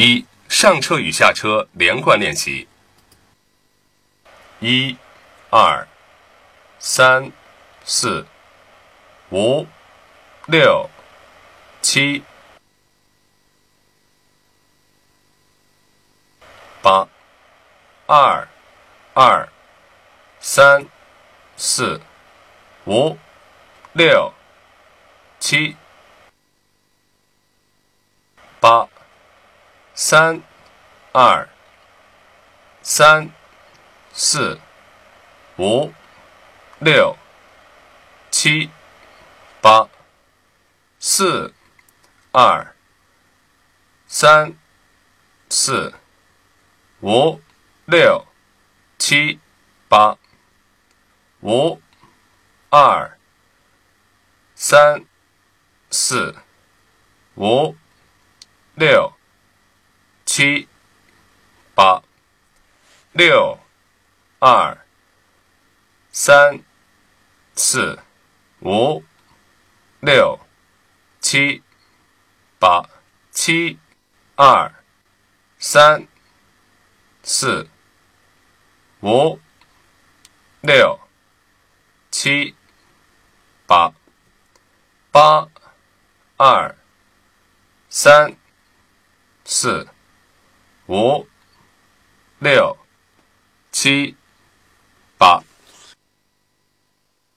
一上车与下车连贯练习。一、二、三、四、五、六、七、八、二、二、三、四、五、六、七、八、三、二、三、四、五、六、七、八、四、二、三、四、五、六、七、八、五、二、三、四、五、六、七、八、六、二、三、四、五、六、七、八、七、二、三、四、五、六、七、八、八、二、三、四、五、六、七。